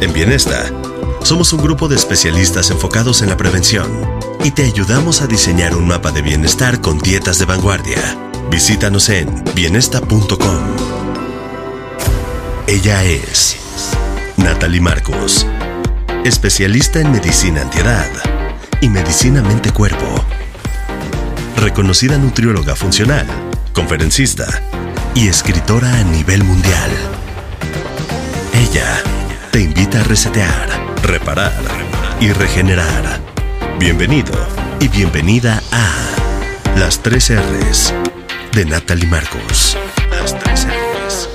En Bienesta, somos un grupo de especialistas enfocados en la prevención y te ayudamos a diseñar un mapa de bienestar con dietas de vanguardia. Visítanos en bienesta.com. Ella es Natalie Marcos, especialista en medicina antiedad y medicina mente-cuerpo. Reconocida nutrióloga funcional, conferencista y escritora a nivel mundial. Te invita a resetear, reparar y regenerar. Bienvenido y bienvenida a Las 3 R's de Natalie Marcos. Las 3 R's.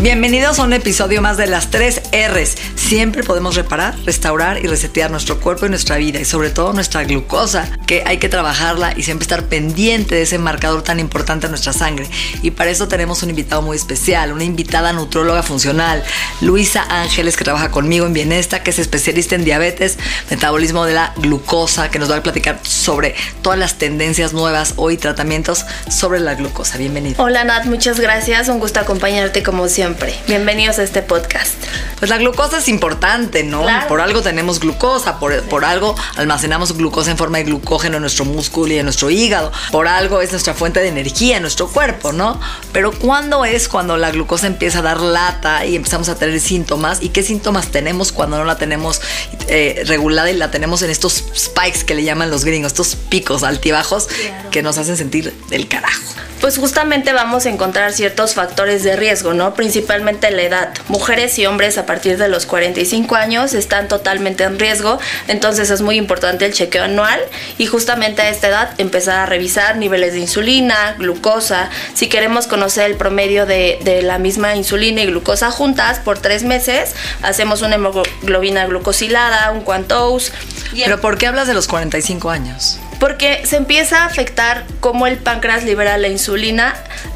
Bienvenidos a un episodio más de las 3 R's. Siempre podemos reparar, restaurar y resetear nuestro cuerpo y nuestra vida y sobre todo nuestra glucosa, que hay que trabajarla y siempre estar pendiente de ese marcador tan importante en nuestra sangre. Y para eso tenemos un invitado muy especial, una invitada nutróloga funcional, Luisa Ángeles, que trabaja conmigo en Bienesta, que es especialista en diabetes, metabolismo de la glucosa, que nos va a platicar sobre todas las tendencias nuevas hoy, tratamientos sobre la glucosa. Bienvenido. Hola Nat, muchas gracias. Un gusto acompañarte como siempre. Bienvenidos a este podcast. Pues la glucosa es importante, ¿no? Claro. Por algo tenemos glucosa, por, por algo almacenamos glucosa en forma de glucógeno en nuestro músculo y en nuestro hígado, por algo es nuestra fuente de energía en nuestro cuerpo, ¿no? Pero ¿cuándo es cuando la glucosa empieza a dar lata y empezamos a tener síntomas? ¿Y qué síntomas tenemos cuando no la tenemos eh, regulada y la tenemos en estos spikes que le llaman los gringos, estos picos altibajos que nos hacen sentir del carajo? Pues justamente vamos a encontrar ciertos factores de riesgo, ¿no? Principalmente la edad. Mujeres y hombres a partir de los 45 años están totalmente en riesgo, entonces es muy importante el chequeo anual y justamente a esta edad empezar a revisar niveles de insulina, glucosa. Si queremos conocer el promedio de, de la misma insulina y glucosa juntas por tres meses, hacemos una hemoglobina glucosilada, un Quantos. y Pero ¿por qué hablas de los 45 años? Porque se empieza a afectar cómo el páncreas libera la insulina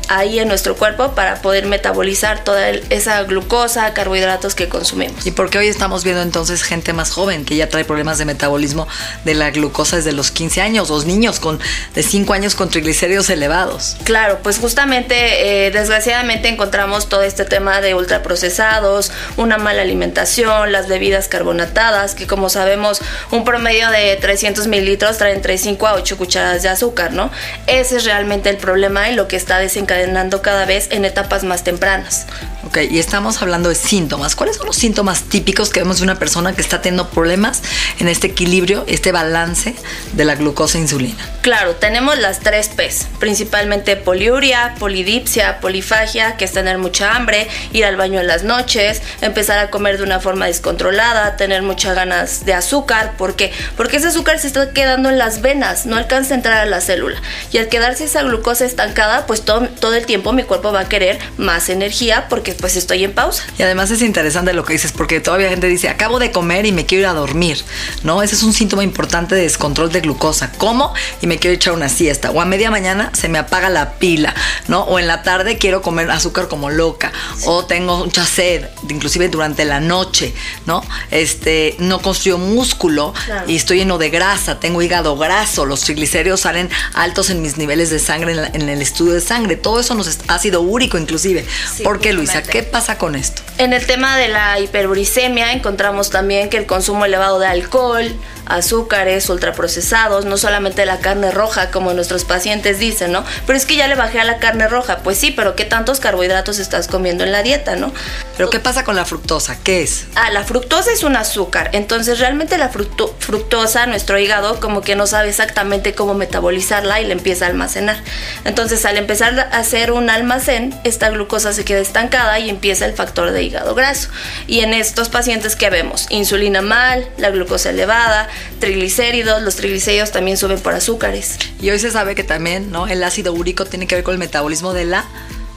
ahí en nuestro cuerpo para poder metabolizar toda esa glucosa, carbohidratos que consumimos. ¿Y por qué hoy estamos viendo entonces gente más joven que ya trae problemas de metabolismo de la glucosa desde los 15 años? Los niños con, de 5 años con triglicéridos elevados. Claro, pues justamente, eh, desgraciadamente encontramos todo este tema de ultraprocesados, una mala alimentación, las bebidas carbonatadas, que como sabemos, un promedio de 300 mililitros traen entre 5 a 8 cucharadas de azúcar, ¿no? Ese es realmente el problema y lo que está desencadenando cada vez en etapas más tempranas. Ok, y estamos hablando de síntomas. ¿Cuáles son los síntomas típicos que vemos de una persona que está teniendo problemas en este equilibrio, este balance de la glucosa e insulina? Claro, tenemos las tres P's, principalmente poliuria, polidipsia, polifagia, que es tener mucha hambre, ir al baño en las noches, empezar a comer de una forma descontrolada, tener muchas ganas de azúcar. ¿Por qué? Porque ese azúcar se está quedando en las venas, no alcanza a entrar a la célula. Y al quedarse esa glucosa estancada, pues todo, todo el tiempo mi cuerpo va a querer más energía porque pues estoy en pausa. Y además es interesante lo que dices, porque todavía gente dice, acabo de comer y me quiero ir a dormir, ¿no? Ese es un síntoma importante de descontrol de glucosa. Como y me quiero echar una siesta. O a media mañana se me apaga la pila, ¿no? O en la tarde quiero comer azúcar como loca. O tengo mucha sed, inclusive durante la noche, ¿no? Este, no construyo músculo Claro. y estoy lleno de grasa, tengo hígado graso, los triglicéridos salen altos en mis niveles de sangre en, la- en el estudio de sangre. Todo eso nos es ácido úrico inclusive. Sí, ¿Por qué, Luisa? ¿Qué pasa con esto? En el tema de la hiperuricemia encontramos también que el consumo elevado de alcohol, azúcares, ultraprocesados, no solamente la carne roja como nuestros pacientes dicen, ¿no? Pero es que ya le bajé a la carne roja, pues sí, pero ¿qué tantos carbohidratos estás comiendo en la dieta, no? Pero ¿qué pasa con la fructosa? ¿Qué es? Ah, la fructosa es un azúcar, entonces realmente la fructo- fructosa, nuestro hígado como que no sabe exactamente cómo metabolizarla y la empieza a almacenar. Entonces al empezar a hacer un almacén, esta glucosa se queda estancada y empieza el factor de hígado graso. Y en estos pacientes que vemos, insulina mal, la glucosa elevada, triglicéridos, los triglicéridos también suben por azúcares. Y hoy se sabe que también, ¿no? El ácido úrico tiene que ver con el metabolismo de la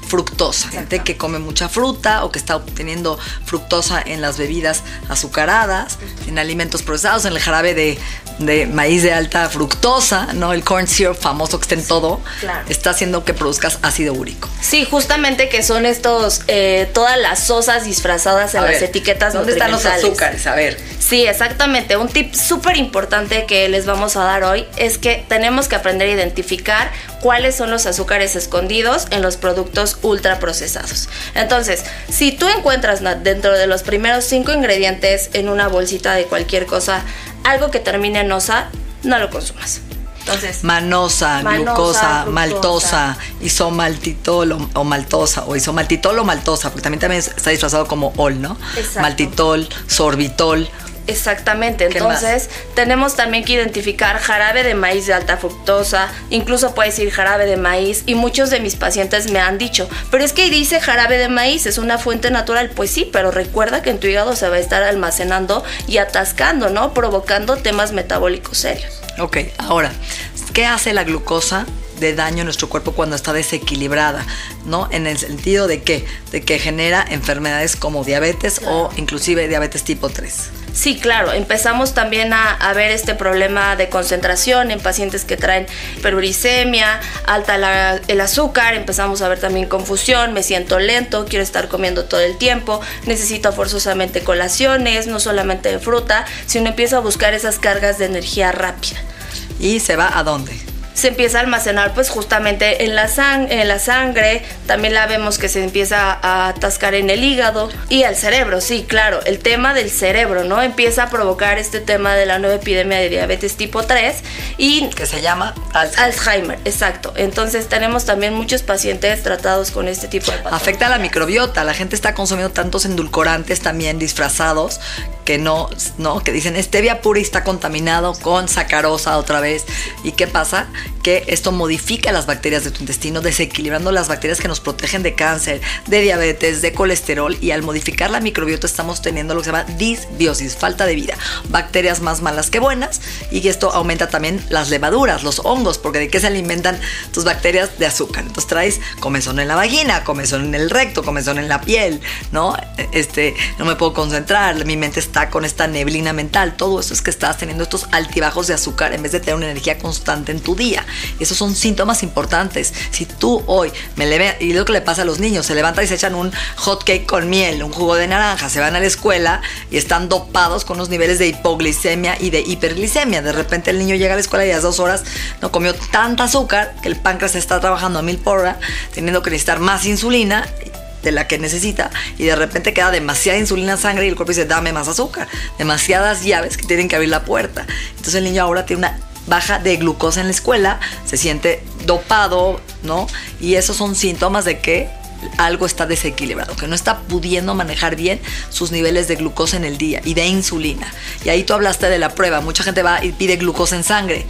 fructosa. Gente que come mucha fruta o que está obteniendo fructosa en las bebidas azucaradas, en alimentos procesados, en el jarabe de, maíz de alta fructosa, ¿no? El corn syrup famoso que está en todo, está haciendo que produzcas ácido úrico. Sí, justamente que son estos, eh, todas las sosas disfrazadas en las etiquetas ¿Dónde están los azúcares? A ver. Sí, exactamente. Un tip súper importante que les vamos a dar hoy es que tenemos que aprender a identificar cuáles son los azúcares escondidos en los productos ultraprocesados. Entonces, si tú encuentras dentro de los primeros cinco ingredientes en una bolsita de cualquier cosa algo que termine en osa, no lo consumas. Entonces, manosa, glucosa, maltosa, isomaltitol o, o, maltosa, o isomaltitol o maltosa, porque también, también está disfrazado como ol, ¿no? Maltitol, sorbitol, Exactamente, entonces tenemos también que identificar jarabe de maíz de alta fructosa, incluso puede decir jarabe de maíz y muchos de mis pacientes me han dicho, pero es que dice jarabe de maíz, es una fuente natural, pues sí, pero recuerda que en tu hígado se va a estar almacenando y atascando, ¿no? Provocando temas metabólicos serios. Ok, ahora, ¿qué hace la glucosa? de daño en nuestro cuerpo cuando está desequilibrada, ¿no? En el sentido de que, de que genera enfermedades como diabetes o inclusive diabetes tipo 3. Sí, claro, empezamos también a, ver este problema de concentración en pacientes que traen hiperuricemia, alta el azúcar, empezamos a ver también confusión, me siento lento, quiero estar comiendo todo el tiempo, necesito forzosamente colaciones, no solamente de fruta, sino empiezo a buscar esas cargas de energía rápida. ¿Y se va a dónde? Se empieza a almacenar pues justamente en la, en la sangre, también la vemos que se empieza a atascar en el hígado y al cerebro, sí, claro, el tema del cerebro, ¿no? Empieza a provocar este tema de la nueva epidemia de diabetes tipo 3 y... Que se llama Alzheimer. Alzheimer, exacto. Entonces tenemos también muchos pacientes tratados con este tipo de Afecta a la microbiota, la gente está consumiendo tantos endulcorantes también disfrazados que no, no, que dicen stevia pura está contaminado con sacarosa otra vez. ¿Y qué pasa? Que esto modifica las bacterias de tu intestino, desequilibrando las bacterias que nos protegen de cáncer, de diabetes, de colesterol. Y al modificar la microbiota estamos teniendo lo que se llama disbiosis, falta de vida. Bacterias más malas que buenas. Y esto aumenta también las levaduras, los hongos, porque de qué se alimentan tus bacterias de azúcar. Entonces traes comezón en la vagina, comezón en el recto, comezón en la piel, ¿no? Este, no me puedo concentrar, mi mente está con esta neblina mental. Todo eso es que estás teniendo estos altibajos de azúcar en vez de tener una energía constante en tu día. esos son síntomas importantes. Si tú hoy me levantas, y lo que le pasa a los niños, se levantan y se echan un hot cake con miel, un jugo de naranja, se van a la escuela y están dopados con los niveles de hipoglicemia y de hiperglicemia. De repente el niño llega a la escuela y a las dos horas no comió tanta azúcar que el páncreas está trabajando a mil por hora, teniendo que necesitar más insulina de la que necesita y de repente queda demasiada insulina en sangre y el cuerpo dice, dame más azúcar. Demasiadas llaves que tienen que abrir la puerta. Entonces el niño ahora tiene una baja de glucosa en la escuela, se siente dopado, ¿no? Y esos son síntomas de que algo está desequilibrado, que no está pudiendo manejar bien sus niveles de glucosa en el día y de insulina. Y ahí tú hablaste de la prueba, mucha gente va y pide glucosa en sangre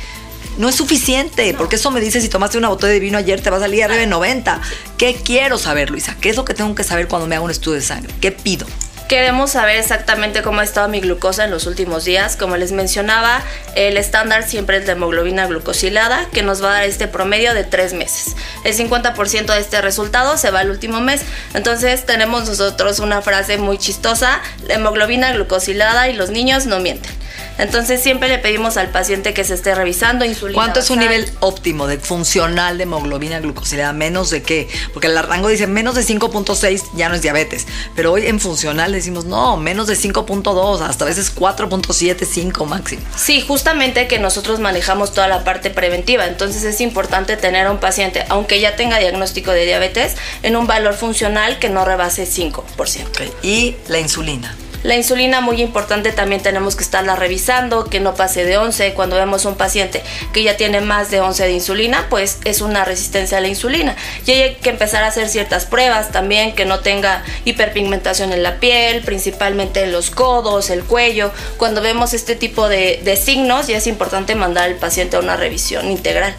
no es suficiente, porque eso me dice si tomaste una botella de vino ayer te va a salir arriba de 90. ¿Qué quiero saber, Luisa? ¿Qué es lo que tengo que saber cuando me hago un estudio de sangre? ¿Qué pido? Queremos saber exactamente cómo ha estado mi glucosa en los últimos días. Como les mencionaba, el estándar siempre es la hemoglobina glucosilada, que nos va a dar este promedio de tres meses. El 50% de este resultado se va al último mes. Entonces tenemos nosotros una frase muy chistosa, la hemoglobina glucosilada y los niños no mienten. Entonces siempre le pedimos al paciente que se esté revisando insulina. ¿Cuánto es un nivel óptimo de funcional de hemoglobina glucosilada? ¿Menos de qué? Porque el rango dice menos de 5.6 ya no es diabetes, pero hoy en funcional decimos no, menos de 5.2, hasta a veces 4.75 máximo. Sí, justamente que nosotros manejamos toda la parte preventiva, entonces es importante tener a un paciente, aunque ya tenga diagnóstico de diabetes, en un valor funcional que no rebase 5%. ¿Y la insulina? La insulina muy importante también tenemos que estarla revisando, que no pase de 11. Cuando vemos un paciente que ya tiene más de 11 de insulina, pues es una resistencia a la insulina. Y hay que empezar a hacer ciertas pruebas también, que no tenga hiperpigmentación en la piel, principalmente en los codos, el cuello. Cuando vemos este tipo de, de signos, ya es importante mandar al paciente a una revisión integral.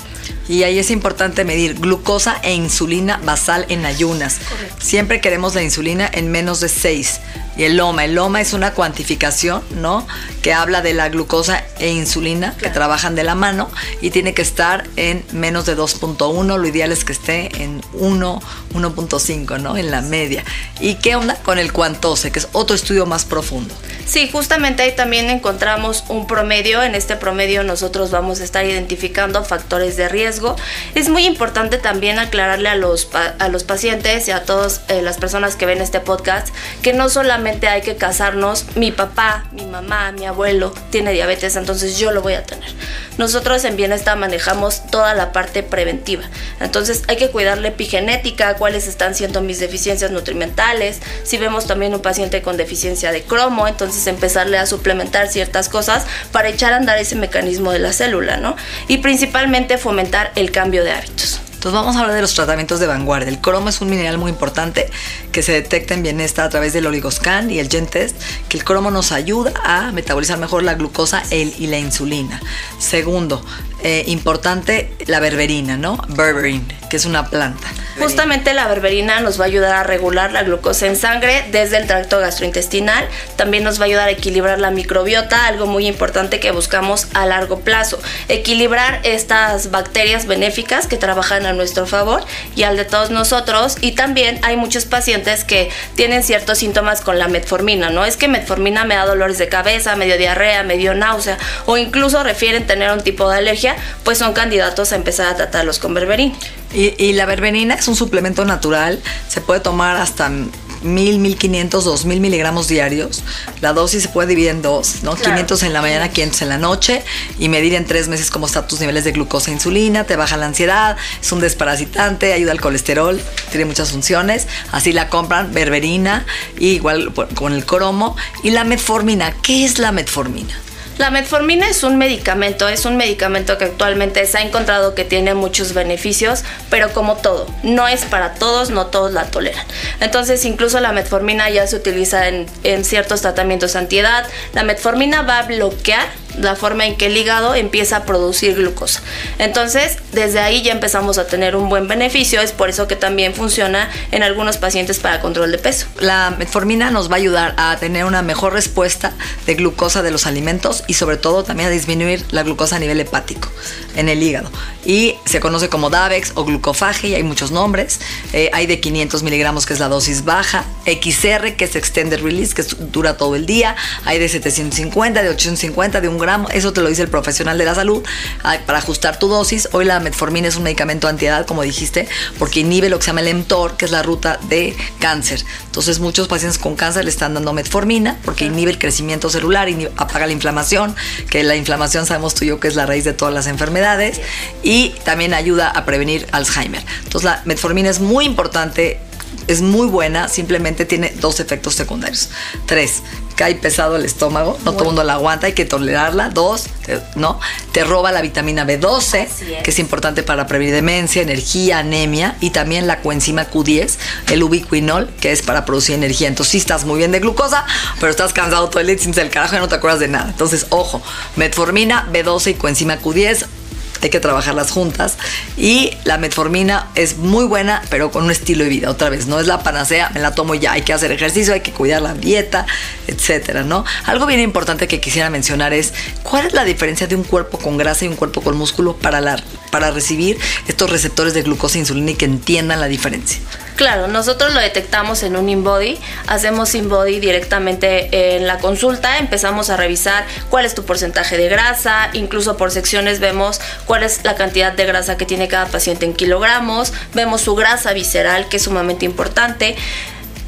Y ahí es importante medir glucosa e insulina basal en ayunas. Siempre queremos la insulina en menos de 6. Y el LOMA, el LOMA es una cuantificación, ¿no? Que habla de la glucosa e insulina que trabajan de la mano y tiene que estar en menos de 2.1. Lo ideal es que esté en 1, 1.5, ¿no? En la media. ¿Y qué onda con el cuantose, que es otro estudio más profundo? Sí, justamente ahí también encontramos un promedio. En este promedio nosotros vamos a estar identificando factores de riesgo. Es muy importante también aclararle a los, a los pacientes y a todas eh, las personas que ven este podcast que no solamente hay que casarnos, mi papá, mi mamá, mi abuelo tiene diabetes, entonces yo lo voy a tener. Nosotros en Bienestar manejamos toda la parte preventiva. Entonces hay que cuidar la epigenética, cuáles están siendo mis deficiencias nutrimentales. Si vemos también un paciente con deficiencia de cromo, entonces empezarle a suplementar ciertas cosas para echar a andar ese mecanismo de la célula, ¿no? Y principalmente fomentar el cambio de hábitos. Entonces vamos a hablar de los tratamientos de vanguardia. El cromo es un mineral muy importante que se detecta en bienestar a través del oligoscan y el gen test, que el cromo nos ayuda a metabolizar mejor la glucosa y la insulina. Segundo, eh, importante la berberina, ¿no? Berberine, que es una planta. Justamente la berberina nos va a ayudar a regular la glucosa en sangre desde el tracto gastrointestinal. También nos va a ayudar a equilibrar la microbiota, algo muy importante que buscamos a largo plazo. Equilibrar estas bacterias benéficas que trabajan a nuestro favor y al de todos nosotros. Y también hay muchos pacientes que tienen ciertos síntomas con la metformina, ¿no? Es que metformina me da dolores de cabeza, medio diarrea, medio náusea o incluso refieren tener un tipo de alergia pues son candidatos a empezar a tratarlos con berberina. Y, la berberina es un suplemento natural, se puede tomar hasta 1000, 1500, 2000 miligramos diarios. La dosis se puede dividir en dos, ¿no? 500 en la mañana, 500 en la noche y medir en tres meses cómo están tus niveles de glucosa e insulina, te baja la ansiedad, es un desparasitante, ayuda al colesterol, tiene muchas funciones. Así la compran, berberina, igual con el cromo. Y la metformina, ¿qué es la metformina? La metformina es un medicamento, es un medicamento que actualmente se ha encontrado que tiene muchos beneficios, pero como todo, no es para todos, no todos la toleran. Entonces, incluso la metformina ya se utiliza en, ciertos tratamientos antiedad. La metformina va a bloquear la forma en que el hígado empieza a producir glucosa. Entonces, desde ahí ya empezamos a tener un buen beneficio, es por eso que también funciona en algunos pacientes para control de peso. La metformina nos va a ayudar a tener una mejor respuesta de glucosa de los alimentos y sobre todo también a disminuir la glucosa a nivel hepático en el hígado. Y se conoce como DAVEX o glucofaje y hay muchos nombres. Eh, hay de 500 miligramos que es la dosis baja, XR que es Extended Release que dura todo el día, hay de 750, de 850, de un gramo, eso te lo dice el profesional de la salud para ajustar tu dosis. Hoy la metformina es un medicamento antiedad, como dijiste, porque inhibe lo que se llama el mTOR, que es la ruta de cáncer. Entonces muchos pacientes con cáncer le están dando metformina porque inhibe el crecimiento celular, y apaga la inflamación, que la inflamación sabemos tú y yo que es la raíz de todas las enfermedades y también ayuda a prevenir Alzheimer. Entonces la metformina es muy importante es muy buena, simplemente tiene dos efectos secundarios. Tres, cae pesado el estómago, no todo el mundo la aguanta, hay que tolerarla. Dos, ¿no? Te roba la vitamina B12, que es importante para prevenir demencia, energía, anemia, y también la coenzima Q10, el ubiquinol, que es para producir energía. Entonces sí estás muy bien de glucosa, pero estás cansado todo el día sin el carajo y no te acuerdas de nada. Entonces, ojo, metformina, B12 y coenzima Q10, hay que trabajarlas juntas. Y la metformina es muy buena, pero con un estilo de vida. Otra vez, no es la panacea, me la tomo ya. Hay que hacer ejercicio, hay que cuidar la dieta, etcétera, ¿no? Algo bien importante que quisiera mencionar es cuál es la diferencia de un cuerpo con grasa y un cuerpo con músculo para, para recibir estos receptores de glucosa e insulina y que entiendan la diferencia. Claro, nosotros lo detectamos en un InBody, hacemos InBody directamente en la consulta, empezamos a revisar cuál es tu porcentaje de grasa, incluso por secciones vemos cuál es la cantidad de grasa que tiene cada paciente en kilogramos, vemos su grasa visceral, que es sumamente importante.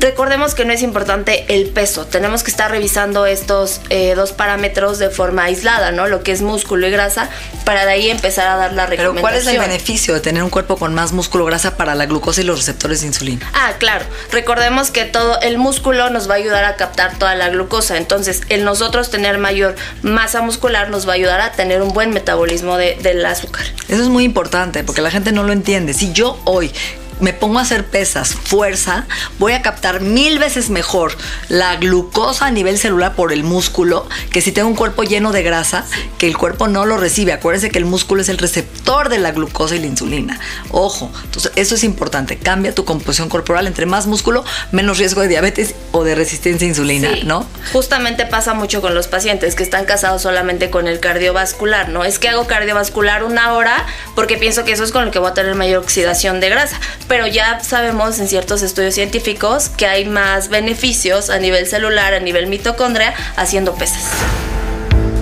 Recordemos que no es importante el peso, tenemos que estar revisando estos eh, dos parámetros de forma aislada, ¿no? Lo que es músculo y grasa, para de ahí empezar a dar la recomendación. Pero ¿cuál es el beneficio de tener un cuerpo con más músculo grasa para la glucosa y los receptores de insulina? Ah, claro. Recordemos que todo el músculo nos va a ayudar a captar toda la glucosa, entonces el nosotros tener mayor masa muscular nos va a ayudar a tener un buen metabolismo del azúcar. Eso es muy importante porque la gente no lo entiende. Si yo hoy me pongo a hacer pesas, fuerza, voy a captar mil veces mejor la glucosa a nivel celular por el músculo que si tengo un cuerpo lleno de grasa que el cuerpo no lo recibe. Acuérdense que el músculo es el receptor de la glucosa y la insulina. Ojo, entonces eso es importante. Cambia tu composición corporal. Entre más músculo, menos riesgo de diabetes o de resistencia a insulina, ¿no? Justamente pasa mucho con los pacientes que están casados solamente con el cardiovascular, ¿no? Es que hago cardiovascular una hora porque pienso que eso es con lo que voy a tener mayor oxidación de grasa. Pero ya sabemos en ciertos estudios científicos que hay más beneficios a nivel celular, a nivel mitocondria, haciendo pesas.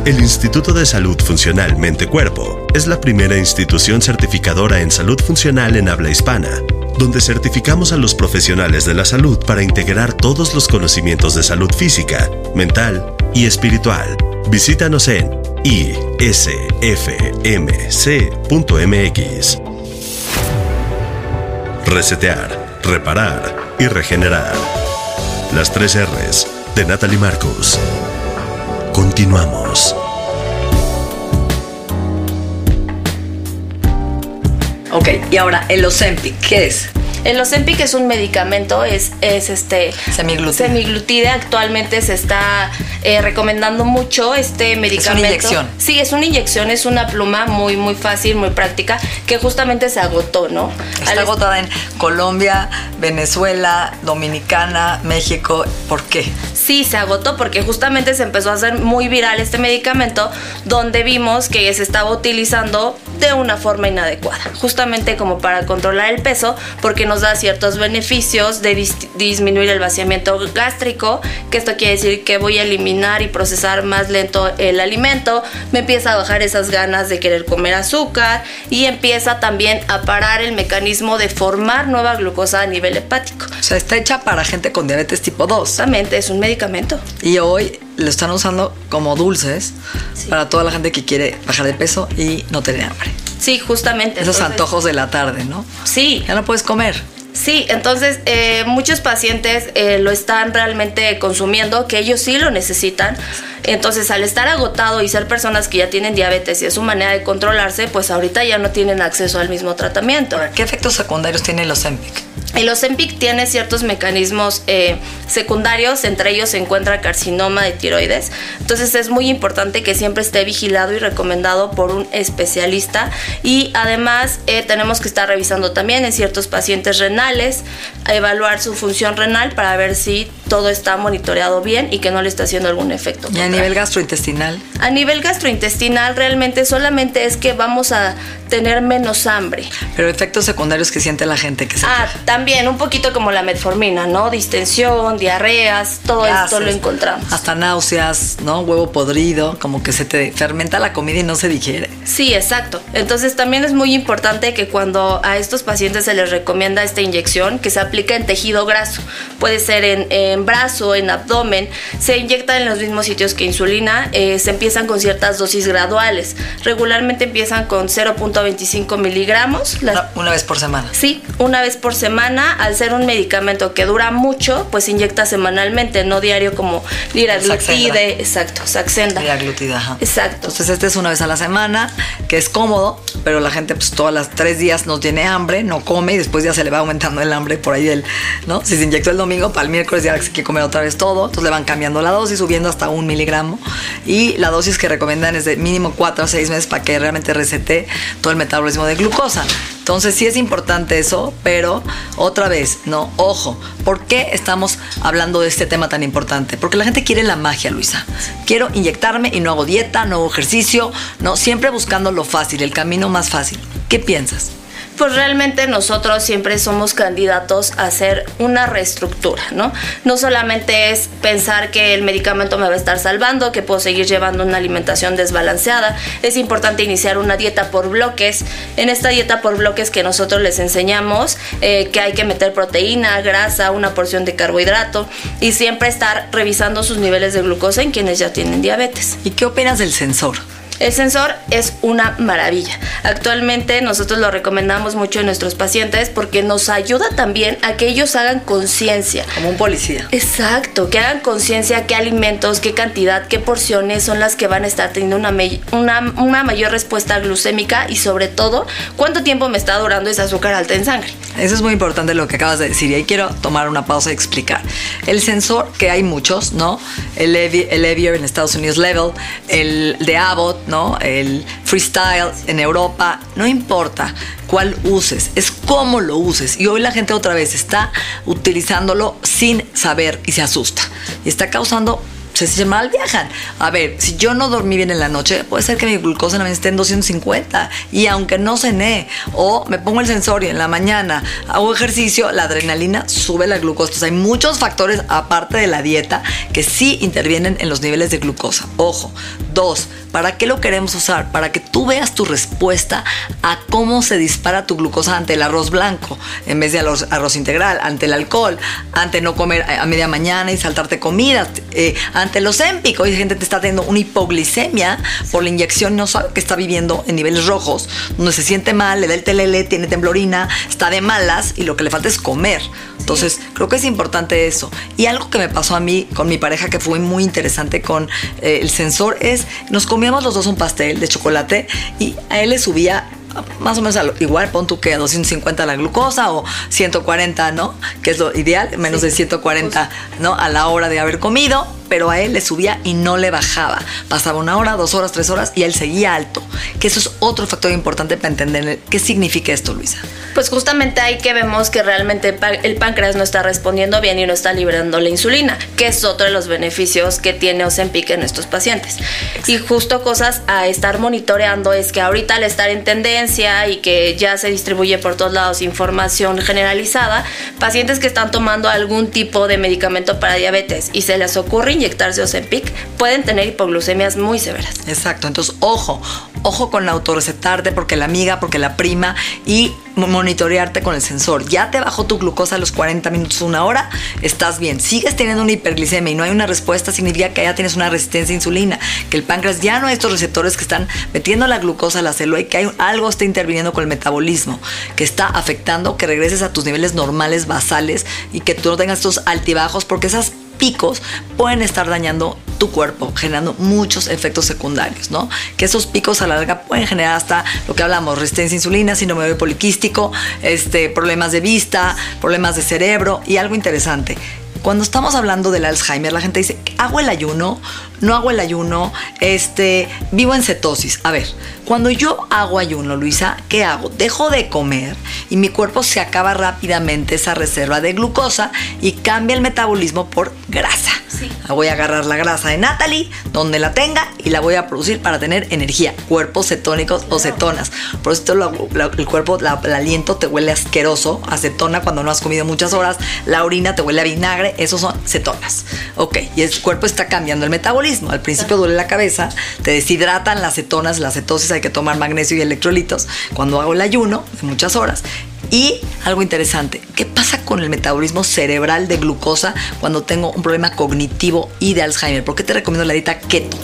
El Instituto de Salud Funcional Mente Cuerpo es la primera institución certificadora en salud funcional en habla hispana, donde certificamos a los profesionales de la salud para integrar todos los conocimientos de salud física, mental y espiritual. Visítanos en isfmc.mx. Resetear, reparar y regenerar. Las tres R's de Natalie Marcos. Continuamos. Ok, y ahora el Ozempic, ¿qué es? El Ozempic es un medicamento, es, es este Semiglutide. semiglutide. Actualmente se está eh, recomendando mucho este medicamento. inyección. Sí, es una inyección, es una pluma muy, muy fácil, muy práctica, que justamente se agotó, ¿no? Está Al- agotada en Colombia, Venezuela, Dominicana, México. ¿Por qué? Sí, se agotó porque justamente se empezó a hacer muy viral este medicamento donde vimos que se estaba utilizando de una forma inadecuada, justamente como para controlar el peso porque nos da ciertos beneficios de dis- disminuir el vaciamiento gástrico, que esto quiere decir que voy a eliminar y procesar más lento el alimento, me empieza a bajar esas ganas de querer comer azúcar y empieza también a parar el mecanismo de formar nueva glucosa a nivel hepático. O sea, está hecha para gente con diabetes tipo 2. Justamente es un medicamento. Y hoy lo están usando como dulces para toda la gente que quiere bajar de peso y no tener hambre. Sí, justamente. Esos Entonces, antojos de la tarde, ¿no? Sí, Ya no puedes comer. sí. Entonces, eh, muchos pacientes eh, lo están realmente consumiendo, que ellos sí lo necesitan. Entonces, al estar agotado y ser personas que ya tienen diabetes y es su manera de controlarse, pues ahorita ya no tienen acceso al mismo tratamiento. ¿qué efectos secundarios tiene el Ozempic? El Ozempic tiene ciertos mecanismos eh, secundarios, entre ellos se encuentra carcinoma de tiroides. Entonces es muy importante que siempre esté vigilado y recomendado por un especialista. Y además eh, tenemos que estar revisando también en ciertos pacientes renales, evaluar su función renal para ver si todo está monitoreado bien y que no le está haciendo algún efecto. Y a nivel gastrointestinal. A nivel gastrointestinal realmente solamente es que vamos a tener menos hambre. Pero efectos secundarios que siente la gente que se Ah, también un poquito como la metformina, ¿no? Distensión, diarreas, todo esto gases, lo encontramos. Hasta náuseas, ¿no? Huevo podrido, como que se te fermenta la comida y no se digiere. Sí, exacto. Entonces también es muy importante que cuando a estos pacientes se les recomienda esta inyección, que se aplica en tejido graso, puede ser en, en brazo, en abdomen, se inyecta en los mismos sitios que insulina, eh, se empiezan con ciertas dosis graduales. Regularmente empiezan con 0.25 miligramos. Las- Una, una vez por semana. Sí, una vez por semana, al ser un medicamento que dura mucho, pues se inyecta semanalmente, no diario como liraglutide, exacto, Saxenda. La glutida, ajá. Exacto. Entonces este es una vez a la semana, que es cómodo, pero la gente pues todas las tres días no tiene hambre, no come y después ya se le va aumentando el hambre por ahí del, ¿no? Si se inyectó el domingo, para el miércoles ya se quiere comer otra vez todo, entonces le van cambiando la dosis, subiendo hasta un miligramo y la dosis que recomiendan es de mínimo 4 a 6 meses para que realmente resete todo el metabolismo de glucosa. Entonces sí es importante eso, pero otra vez, no, ojo, ¿por qué estamos hablando de este tema tan importante? Porque la gente quiere la magia, Luisa. Quiero inyectarme y no hago dieta, no hago ejercicio, no, siempre buscando lo fácil, el camino más fácil. ¿Qué piensas? Pues realmente nosotros siempre somos candidatos a hacer una reestructura, ¿no? No solamente es pensar que el medicamento me va a estar salvando, que puedo seguir llevando una alimentación desbalanceada, es importante iniciar una dieta por bloques. En esta dieta por bloques que nosotros les enseñamos, eh, que hay que meter proteína, grasa, una porción de carbohidrato y siempre estar revisando sus niveles de glucosa en quienes ya tienen diabetes. ¿Y qué opinas del sensor? El sensor es una maravilla. Actualmente nosotros lo recomendamos mucho en nuestros pacientes porque nos ayuda también a que ellos hagan conciencia. Como un policía. Exacto, que hagan conciencia qué alimentos, qué cantidad, qué porciones son las que van a estar teniendo una, una, una mayor respuesta glucémica y sobre todo cuánto tiempo me está durando ese azúcar alta en sangre. Eso es muy importante lo que acabas de decir y ahí quiero tomar una pausa y explicar. El sensor, que hay muchos, ¿no? El, el Evier en Estados Unidos Level, el de Abbott, ¿no? El Freestyle en Europa, no importa cuál uses, es cómo lo uses. Y hoy la gente otra vez está utilizándolo sin saber y se asusta. Y está causando se mal viajan. A ver, si yo no dormí bien en la noche, puede ser que mi glucosa en la mañana esté en 250 y aunque no cené o me pongo el sensor y en la mañana hago ejercicio, la adrenalina sube la glucosa. Entonces hay muchos factores aparte de la dieta que sí intervienen en los niveles de glucosa. Ojo, dos, ¿para qué lo queremos usar? Para que tú veas tu respuesta a cómo se dispara tu glucosa ante el arroz blanco en vez de arroz, arroz integral, ante el alcohol, ante no comer a media mañana y saltarte comidas, eh, ante los empicos. Y gente te está teniendo una hipoglicemia por la inyección, no sabe que está viviendo en niveles rojos, donde se siente mal, le da el telele, tiene temblorina, está de malas y lo que le falta es comer. Entonces, creo que es importante eso. Y algo que me pasó a mí con mi pareja que fue muy interesante con eh, el sensor es, nos comíamos los dos un pastel de chocolate y a él le subía más o menos igual, pon tú que a 250 la glucosa o 140, ¿no? Que es lo ideal, menos de 140, ¿no? A la hora de haber comido pero a él le subía y no le bajaba. Pasaba una hora, dos horas, tres horas y él seguía alto. Que eso es otro factor importante para entender qué significa esto, Luisa. Pues justamente ahí que vemos que realmente el páncreas no está respondiendo bien y no está liberando la insulina, que es otro de los beneficios que tiene Ozempic en estos pacientes. Y justo cosas a estar monitoreando es que ahorita al estar en tendencia y que ya se distribuye por todos lados información generalizada, pacientes que están tomando algún tipo de medicamento para diabetes y se les ocurre inyectarse Ozempic pueden tener hipoglucemias muy severas. Exacto, entonces ojo, ojo con autorrecetarte porque la amiga, porque la prima y monitorearte con el sensor. Ya te bajó tu glucosa a los 40 minutos, una hora, estás bien. Sigues teniendo una hiperglicemia y no hay una respuesta, significa que ya tienes una resistencia a insulina, que el páncreas ya no hay estos receptores que están metiendo la glucosa a la célula y que hay, algo está interviniendo con el metabolismo, que está afectando que regreses a tus niveles normales basales y que tú no tengas estos altibajos porque esas picos pueden estar dañando tu cuerpo, generando muchos efectos secundarios, ¿no? Que esos picos a la larga pueden generar hasta lo que hablamos, resistencia a insulina, síndrome poliquístico, este, problemas de vista, problemas de cerebro y algo interesante. Cuando estamos hablando del Alzheimer, la gente dice, ¿hago el ayuno? No hago el ayuno, este, vivo en cetosis. A ver, cuando yo hago ayuno, Luisa, ¿qué hago? Dejo de comer y mi cuerpo se acaba rápidamente esa reserva de glucosa y cambia el metabolismo por grasa. Sí. Voy a agarrar la grasa de Natalie, donde la tenga, y la voy a producir para tener energía, cuerpos cetónicos o cetonas. Por eso el cuerpo, el aliento te huele asqueroso, acetona cuando no has comido muchas horas, la orina te huele a vinagre, esos son cetonas. Ok, y el cuerpo está cambiando el metabolismo al principio duele la cabeza, te deshidratan las cetonas, la cetosis, hay que tomar magnesio y electrolitos cuando hago el ayuno de muchas horas. Y algo interesante, ¿qué pasa con el metabolismo cerebral de glucosa cuando tengo un problema cognitivo y de Alzheimer? ¿Por qué te recomiendo la dieta keto?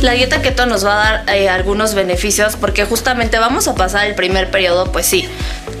La dieta keto nos va a dar eh, algunos beneficios porque justamente vamos a pasar el primer periodo, pues sí,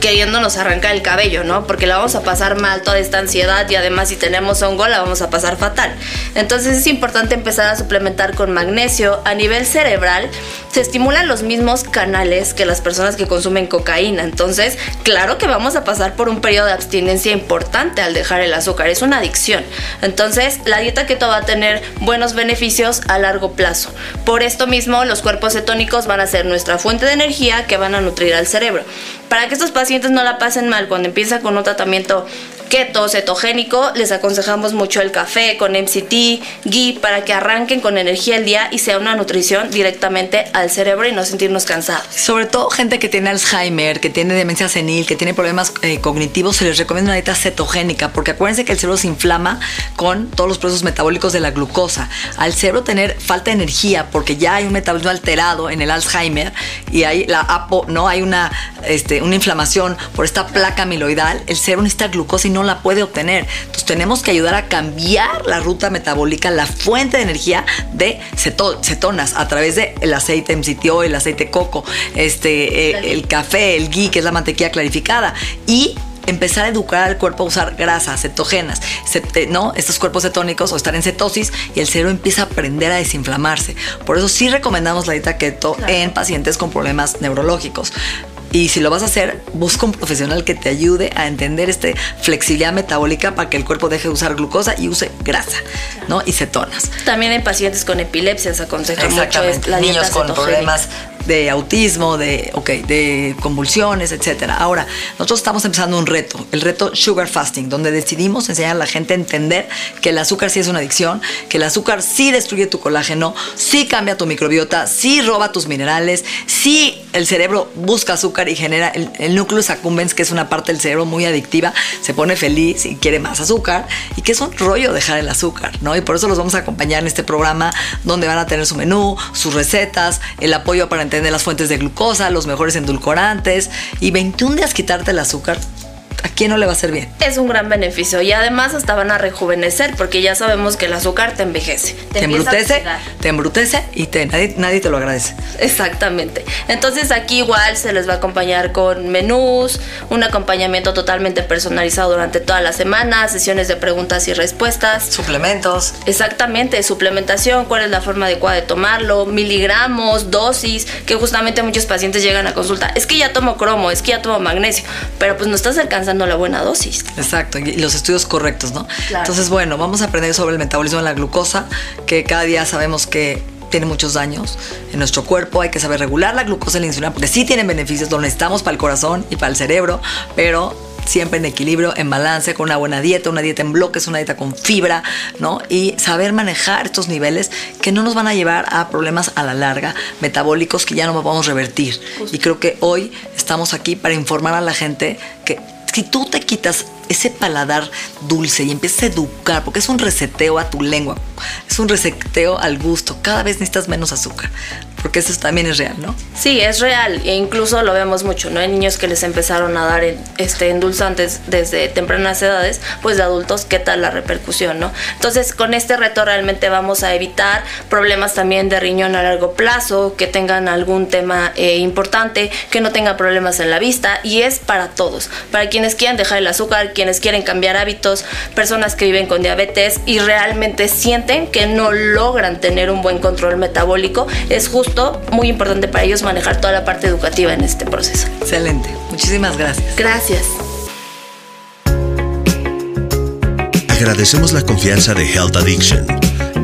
queriéndonos arrancar el cabello, ¿no? Porque la vamos a pasar mal toda esta ansiedad y además si tenemos hongo la vamos a pasar fatal. Entonces es importante empezar a suplementar con magnesio. A nivel cerebral se estimulan los mismos canales que las personas que consumen cocaína. Entonces, claro que vamos a pasar por un periodo de abstinencia importante al dejar el azúcar. Es una adicción. Entonces, la dieta keto va a tener buenos beneficios a largo plazo. Por esto mismo, los cuerpos cetónicos van a ser nuestra fuente de energía que van a nutrir al cerebro. Para que estos pacientes no la pasen mal cuando empieza con un tratamiento keto, cetogénico, les aconsejamos mucho el café con MCT, ghee, para que arranquen con energía el día y sea una nutrición directamente al cerebro y no sentirnos cansados. Sobre todo gente que tiene Alzheimer, que tiene demencia senil, que tiene problemas eh, cognitivos, se les recomienda una dieta cetogénica, porque acuérdense que el cerebro se inflama con todos los procesos metabólicos de la glucosa. Al cerebro tener falta de energía, porque ya hay un metabolismo alterado en el Alzheimer y hay la no hay una, este, una inflamación por esta placa amiloidal, el cerebro necesita glucosa y no no la puede obtener. Entonces tenemos que ayudar a cambiar la ruta metabólica, la fuente de energía de cetonas a través del aceite MCTO, el aceite coco, este, eh, el café, el ghee, que es la mantequilla clarificada. Y empezar a educar al cuerpo a usar grasas, cetogenas, ¿no? Estos cuerpos cetónicos o estar en cetosis y el cerebro empieza a aprender a desinflamarse. Por eso sí recomendamos la dieta keto en pacientes con problemas neurológicos. Y si lo vas a hacer, busca un profesional que te ayude a entender esta flexibilidad metabólica para que el cuerpo deje de usar glucosa y use grasa, ¿no? Y cetonas. También en pacientes con epilepsia se aconseja mucho la Niños con problemas de autismo, de, okay, de convulsiones, etcétera. Ahora, nosotros estamos empezando un reto, el reto Sugar Fasting, donde decidimos enseñar a la gente a entender que el azúcar sí es una adicción, que el azúcar sí destruye tu colágeno, sí cambia tu microbiota, sí roba tus minerales, sí el cerebro busca azúcar y genera el, el núcleo accumbens, que es una parte del cerebro muy adictiva, se pone feliz y quiere más azúcar, y que es un rollo dejar el azúcar, ¿no? Y por eso los vamos a acompañar en este programa donde van a tener su menú, sus recetas, el apoyo para entender de las fuentes de glucosa, los mejores endulcorantes y 21 días quitarte el azúcar ¿a quién no le va a hacer bien? Es un gran beneficio y además hasta van a rejuvenecer porque ya sabemos que el azúcar te envejece. Te, embrutece, te embrutece y te, nadie, te lo agradece. Exactamente. Entonces aquí igual se les va a acompañar con menús, un acompañamiento totalmente personalizado durante toda la semana, sesiones de preguntas y respuestas. Suplementos. Exactamente, suplementación, cuál es la forma adecuada de tomarlo, miligramos, dosis, que justamente muchos pacientes llegan a consulta. Es que ya tomo cromo, es que ya tomo magnesio, pero pues no estás alcanzando dando la buena dosis. Exacto, y los estudios correctos, ¿no? Entonces, bueno, vamos a aprender sobre el metabolismo de la glucosa, que cada día sabemos que tiene muchos daños en nuestro cuerpo. Hay que saber regular la glucosa y la insulina porque sí tienen beneficios, lo necesitamos para el corazón y para el cerebro, pero siempre en equilibrio, en balance, con una buena dieta, una dieta en bloques, una dieta con fibra, ¿no? Y saber manejar estos niveles que no nos van a llevar a problemas a la larga metabólicos que ya no podemos revertir. Y creo que hoy estamos aquí para informar a la gente que si tú te quitas ese paladar dulce y empiezas a educar, porque es un reseteo a tu lengua, es un reseteo al gusto, cada vez necesitas menos azúcar porque eso también es real, ¿no? Sí, es real e incluso lo vemos mucho, ¿no? Hay niños que les empezaron a dar este, endulzantes desde tempranas edades, pues de adultos, ¿qué tal la repercusión, no? Entonces, con este reto realmente vamos a evitar problemas también de riñón a largo plazo, que tengan algún tema eh, importante, que no tengan problemas en la vista y es para todos, para quienes quieran dejar el azúcar, quienes quieren cambiar hábitos, personas que viven con diabetes y realmente sienten que no logran tener un buen control metabólico, es justo muy importante para ellos manejar toda la parte educativa en este proceso. Excelente, muchísimas gracias. Gracias. Agradecemos la confianza de Health Addiction,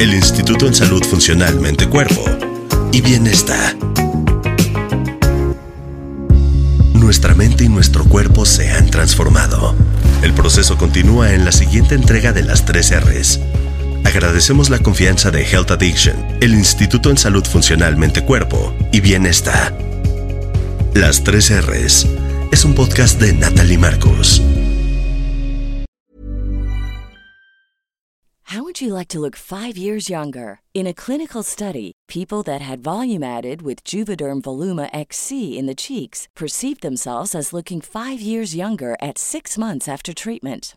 el Instituto en Salud Funcional Mente Cuerpo y Bienestar. Nuestra mente y nuestro cuerpo se han transformado. El proceso continúa en la siguiente entrega de las tres R's Agradecemos la confianza de Health Addiction, el Instituto en Salud Funcional Mente Cuerpo y Bienestar. Las tres R's es un podcast de Natalie Marcos. How would you like to look five years younger? In a clinical study, people that had volume added with Juvederm Voluma XC in the cheeks perceived themselves as looking five years younger at six months after treatment.